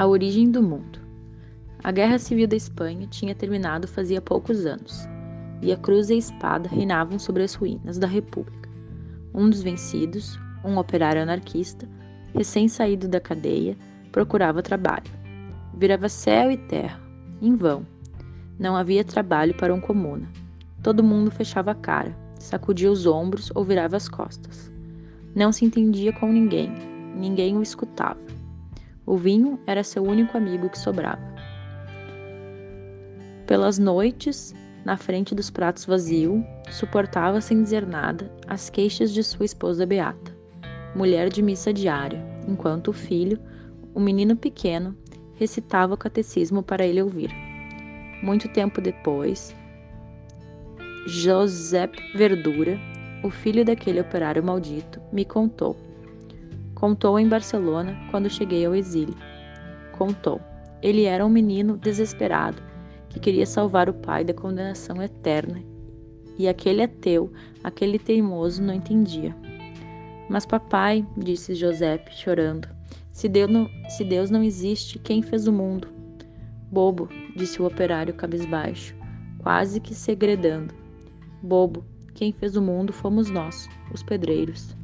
A origem do mundo. A Guerra Civil da Espanha tinha terminado fazia poucos anos, e a cruz e a espada reinavam sobre as ruínas da República. Um dos vencidos, um operário anarquista, recém-saído da cadeia, procurava trabalho. Virava céu e terra, em vão. Não havia trabalho para um comuna. Todo mundo fechava a cara, sacudia os ombros ou virava as costas. Não se entendia com ninguém, ninguém o escutava. O vinho era seu único amigo que sobrava. Pelas noites, na frente dos pratos vazios, suportava sem dizer nada as queixas de sua esposa Beata, mulher de missa diária, enquanto o filho, um menino pequeno, recitava o catecismo para ele ouvir. Muito tempo depois, José Verdura, o filho daquele operário maldito, me contou. Contou em Barcelona quando cheguei ao exílio. Contou. Ele era um menino desesperado que queria salvar o pai da condenação eterna. E aquele ateu, aquele teimoso, não entendia. Mas papai, disse José, chorando, se Deus, não, se Deus não existe, quem fez o mundo? Bobo, disse o operário cabisbaixo, quase que segredando. Bobo, quem fez o mundo fomos nós, os pedreiros.